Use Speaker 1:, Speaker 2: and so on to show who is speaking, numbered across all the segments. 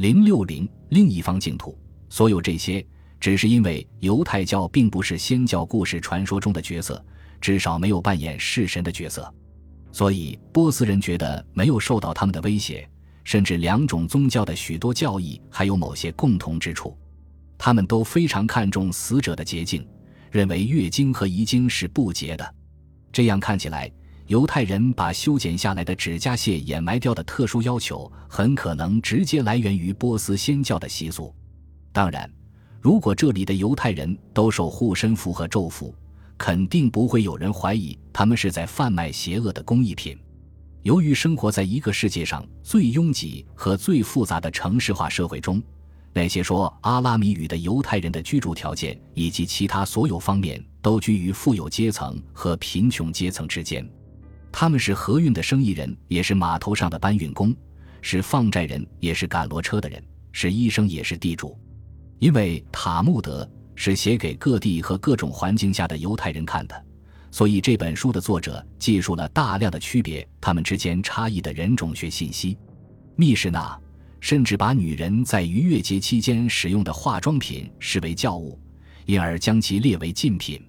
Speaker 1: 零六零另一方净土。所有这些，只是因为犹太教并不是先教故事传说中的角色，至少没有扮演弑神的角色，所以波斯人觉得没有受到他们的威胁，甚至两种宗教的许多教义还有某些共同之处。他们都非常看重死者的洁净，认为月经和遗精是不洁的。这样看起来，犹太人把修剪下来的指甲屑掩埋掉的特殊要求，很可能直接来源于波斯先教的习俗。当然，如果这里的犹太人都受护身符和咒符，肯定不会有人怀疑他们是在贩卖邪恶的工艺品。由于生活在一个世界上最拥挤和最复杂的城市化社会中，那些说阿拉米语的犹太人的居住条件以及其他所有方面都居于富有阶层和贫穷阶层之间。他们是河运的生意人，也是码头上的搬运工，是放债人，也是赶骡车的人，是医生，也是地主。因为塔木德是写给各地和各种环境下的犹太人看的，所以这本书的作者记述了大量的区别他们之间差异的人种学信息。密室纳甚至把女人在逾越节期间使用的化妆品视为教物，因而将其列为禁品。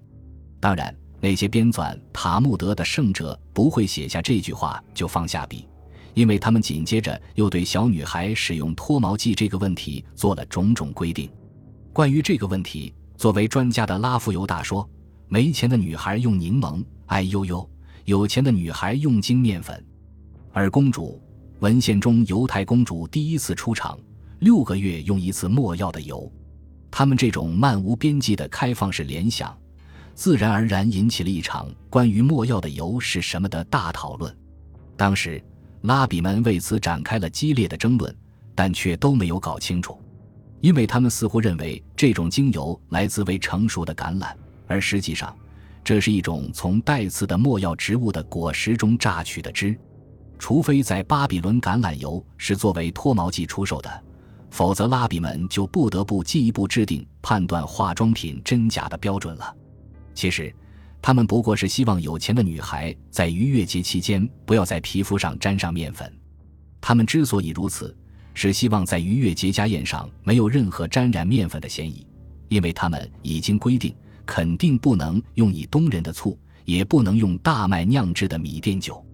Speaker 1: 当然，那些编纂塔木德的圣者不会写下这句话就放下笔。因为他们紧接着又对小女孩使用脱毛剂这个问题做了种种规定。关于这个问题，作为专家的拉夫尤大说：“没钱的女孩用柠檬，哎呦呦；有钱的女孩用精面粉。”而公主文献中，犹太公主第一次出场，六个月用一次没药的油。他们这种漫无边际的开放式联想，自然而然引起了一场关于没药的油是什么的大讨论。当时，拉比们为此展开了激烈的争论，但却都没有搞清楚。因为他们似乎认为这种精油来自未成熟的橄榄，而实际上，这是一种从带刺的没药植物的果实中榨取的汁。除非在巴比伦橄榄油是作为脱毛剂出售的，否则拉比们就不得不进一步制定判断化妆品真假的标准了。其实，他们不过是希望有钱的女孩在逾越节期间不要在皮肤上沾上面粉。他们之所以如此。是希望在逾越节家宴上没有任何沾染面粉的嫌疑，因为他们已经规定，肯定不能用以东人的醋，也不能用大麦酿制的米店酒。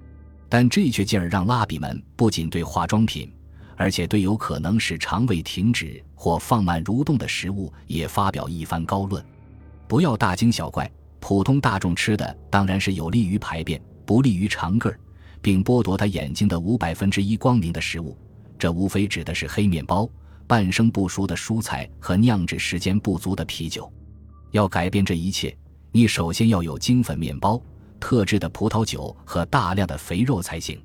Speaker 1: 但这却进而让拉比们不仅对化妆品，而且对有可能使肠胃停止或放慢蠕动的食物也发表一番高论。不要大惊小怪，普通大众吃的当然是有利于排便、不利于肠个儿，并剥夺他眼睛的五百分之一光明的食物。这无非指的是黑面包、半生不熟的蔬菜和酿制时间不足的啤酒。要改变这一切，你首先要有精粉面包、特制的葡萄酒和大量的肥肉才行。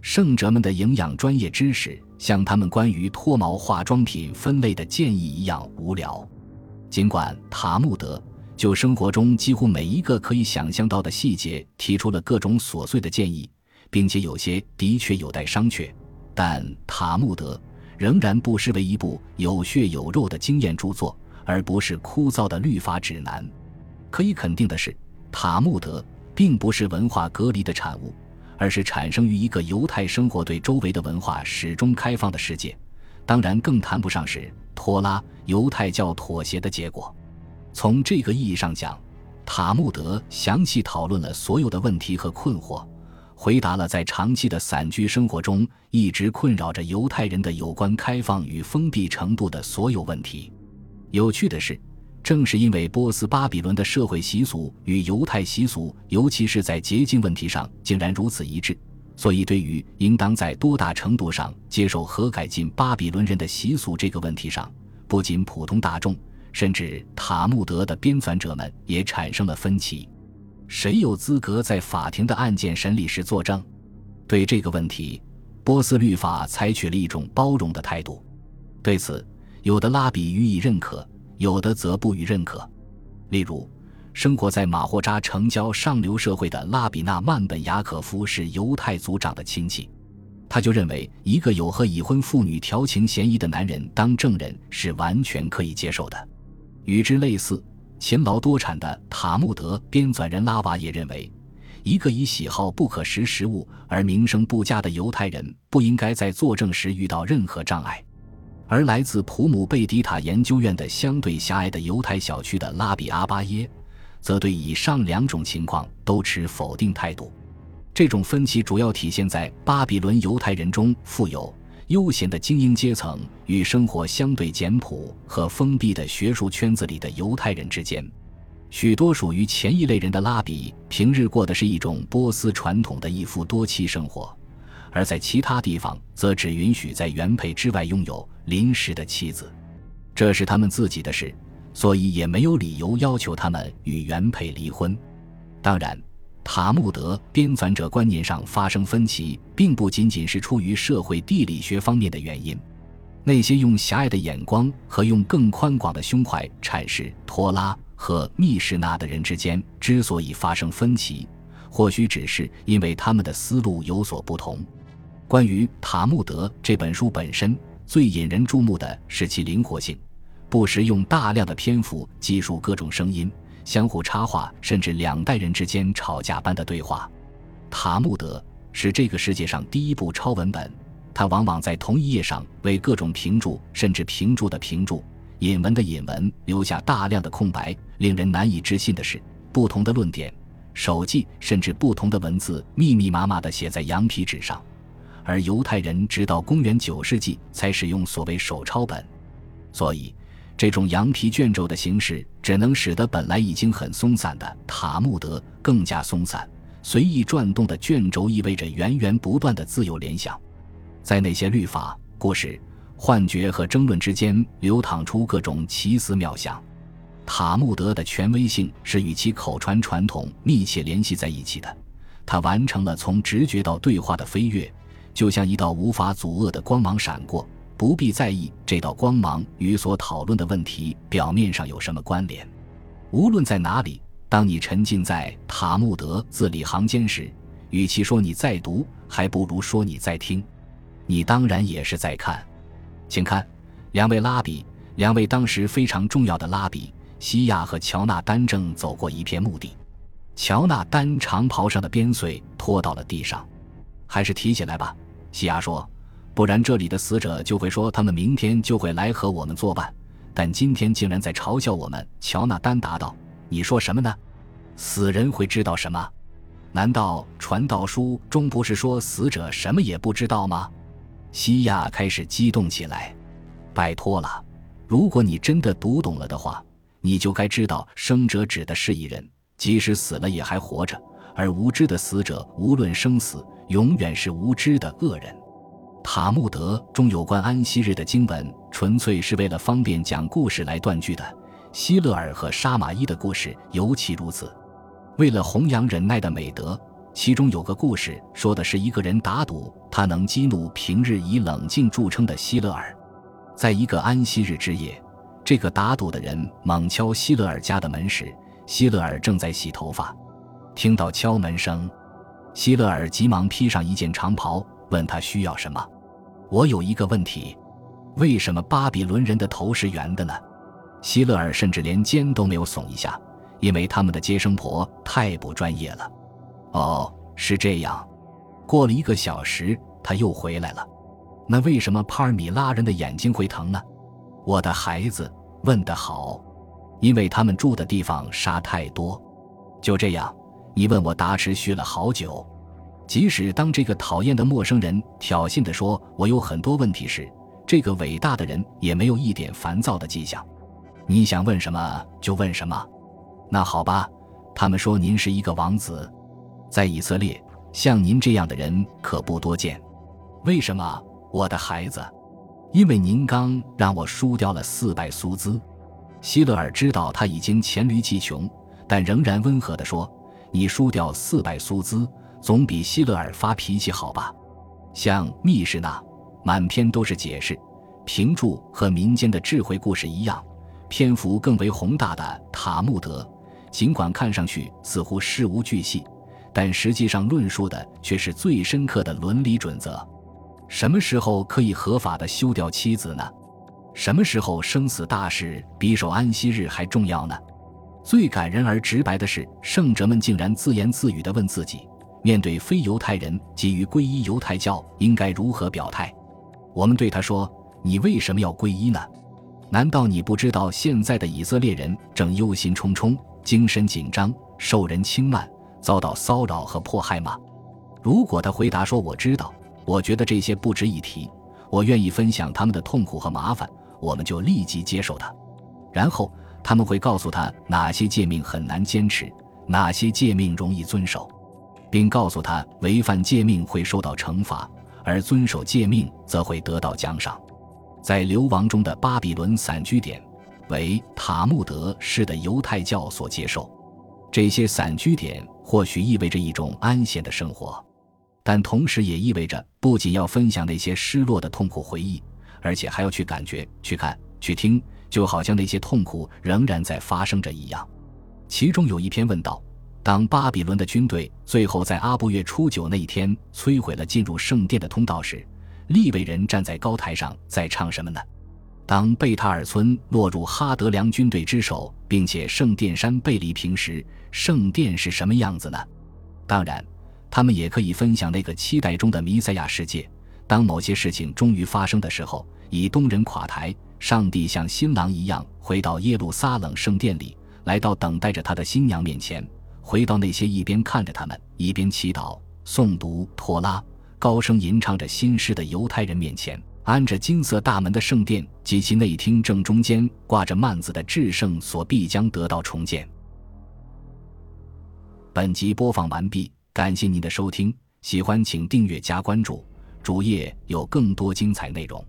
Speaker 1: 圣者们的营养专业知识，像他们关于脱毛化妆品分类的建议一样无聊。尽管塔木德就生活中几乎每一个可以想象到的细节提出了各种琐碎的建议，并且有些的确有待商榷。但塔木德仍然不失为一部有血有肉的经验著作，而不是枯燥的律法指南。可以肯定的是，塔木德并不是文化隔离的产物，而是产生于一个犹太生活对周围的文化始终开放的世界。当然，更谈不上是托拉犹太教妥协的结果。从这个意义上讲，塔木德详细讨论了所有的问题和困惑。回答了在长期的散居生活中一直困扰着犹太人的有关开放与封闭程度的所有问题。有趣的是，正是因为波斯巴比伦的社会习俗与犹太习俗，尤其是在洁净问题上竟然如此一致，所以对于应当在多大程度上接受和改进巴比伦人的习俗这个问题上，不仅普通大众，甚至塔木德的编纂者们也产生了分歧。谁有资格在法庭的案件审理时作证？对这个问题，波斯律法采取了一种包容的态度。对此，有的拉比予以认可，有的则不予认可。例如，生活在马霍扎城郊上流社会的拉比纳曼本雅可夫是犹太族长的亲戚，他就认为一个有和已婚妇女调情嫌疑的男人当证人是完全可以接受的。与之类似。勤劳多产的塔木德编纂人拉瓦也认为，一个以喜好不可食食物而名声不佳的犹太人不应该在作证时遇到任何障碍。而来自普姆贝迪塔研究院的相对狭隘的犹太小区的拉比阿巴耶，则对以上两种情况都持否定态度。这种分歧主要体现在巴比伦犹太人中富有、悠闲的精英阶层与生活相对简朴和封闭的学术圈子里的犹太人之间。许多属于前一类人的拉比，平日过的是一种波斯传统的一夫多妻生活，而在其他地方则只允许在原配之外拥有临时的妻子，这是他们自己的事，所以也没有理由要求他们与原配离婚。当然。塔木德编纂者观念上发生分歧，并不仅仅是出于社会地理学方面的原因。那些用狭隘的眼光和用更宽广的胸怀阐释托拉和密室那的人之间之所以发生分歧，或许只是因为他们的思路有所不同。关于塔木德这本书本身，最引人注目的是其灵活性，不时用大量的篇幅记述各种声音。相互插话，甚至两代人之间吵架般的对话，《塔木德》是这个世界上第一部超文本。它往往在同一页上为各种评注，甚至评注的评注、引文的引文留下大量的空白。令人难以置信的是，不同的论点、手记，甚至不同的文字，密密麻麻地写在羊皮纸上。而犹太人直到公元九世纪才使用所谓手抄本，所以。这种羊皮卷轴的形式，只能使得本来已经很松散的塔木德更加松散。随意转动的卷轴意味着源源不断的自由联想，在那些律法、故事、幻觉和争论之间流淌出各种奇思妙想。塔木德的权威性是与其口传传统密切联系在一起的，它完成了从直觉到对话的飞跃，就像一道无法阻遏的光芒闪过。不必在意这道光芒与所讨论的问题表面上有什么关联。无论在哪里，当你沉浸在塔木德字里行间时，与其说你在读，还不如说你在听。你当然也是在看。请看，两位拉比，两位当时非常重要的拉比西亚和乔纳丹正走过一片墓地。乔纳丹长袍上的边穗拖到了地上。还是提起来吧，西亚说。不然，这里的死者就会说他们明天就会来和我们作伴，但今天竟然在嘲笑我们。乔纳丹答道：“你说什么呢？死人会知道什么？难道传道书中不是说死者什么也不知道吗？”西亚开始激动起来：“拜托了，如果你真的读懂了的话，你就该知道，生者指的是一人，即使死了也还活着；而无知的死者，无论生死，永远是无知的恶人。”塔木德中有关安息日的经文，纯粹是为了方便讲故事来断句的。希勒尔和沙马伊的故事尤其如此。为了弘扬忍耐的美德，其中有个故事说的是一个人打赌，他能激怒平日以冷静著称的希勒尔。在一个安息日之夜，这个打赌的人猛敲希勒尔家的门时，希勒尔正在洗头发。听到敲门声，希勒尔急忙披上一件长袍，问他需要什么。我有一个问题，为什么巴比伦人的头是圆的呢？希勒尔甚至连肩都没有耸一下，因为他们的接生婆太不专业了。哦，是这样。过了一个小时，他又回来了。那为什么帕尔米拉人的眼睛会疼呢？我的孩子问得好，因为他们住的地方沙太多。就这样，你问我答，持续了好久。即使当这个讨厌的陌生人挑衅地说“我有很多问题”时，这个伟大的人也没有一点烦躁的迹象。你想问什么就问什么。那好吧，他们说您是一个王子，在以色列，像您这样的人可不多见。为什么，我的孩子？因为您刚让我输掉了四百苏兹。希勒尔知道他已经黔驴技穷，但仍然温和地说：“你输掉四百苏兹。”总比希勒尔发脾气好吧？像密室那满篇都是解释、评注和民间的智慧故事一样，篇幅更为宏大的塔木德，尽管看上去似乎事无巨细，但实际上论述的却是最深刻的伦理准则。什么时候可以合法的休掉妻子呢？什么时候生死大事比守安息日还重要呢？最感人而直白的是，圣者们竟然自言自语地问自己。面对非犹太人急于皈依犹太教，应该如何表态？我们对他说：“你为什么要皈依呢？难道你不知道现在的以色列人正忧心忡忡、精神紧张、受人轻慢、遭到骚扰和迫害吗？如果他回答说：“我知道，我觉得这些不值一提，我愿意分享他们的痛苦和麻烦。”我们就立即接受他。然后他们会告诉他哪些诫命很难坚持，哪些诫命容易遵守，并告诉他违反诫命会受到惩罚，而遵守诫命则会得到奖赏。在流亡中的巴比伦散居点为塔木德式的犹太教所接受。这些散居点或许意味着一种安闲的生活，但同时也意味着不仅要分享那些失落的痛苦回忆，而且还要去感觉、去看、去听，就好像那些痛苦仍然在发生着一样。其中有一篇问道：当巴比伦的军队最后在阿布月初九那一天摧毁了进入圣殿的通道时。利未人站在高台上，在唱什么呢？当贝塔尔村落入哈德良军队之手，并且圣殿山被离平时，圣殿是什么样子呢？当然，他们也可以分享那个期待中的弥赛亚世界。当某些事情终于发生的时候，以东人垮台，上帝像新郎一样回到耶路撒冷圣殿里，来到等待着他的新娘面前，回到那些一边看着他们，一边祈祷、诵读托拉。高声吟唱着新诗的犹太人面前，安着金色大门的圣殿及其内厅正中间挂着幔子的至圣所必将得到重建。本集播放完毕，感谢您的收听，喜欢请订阅加关注，主页有更多精彩内容。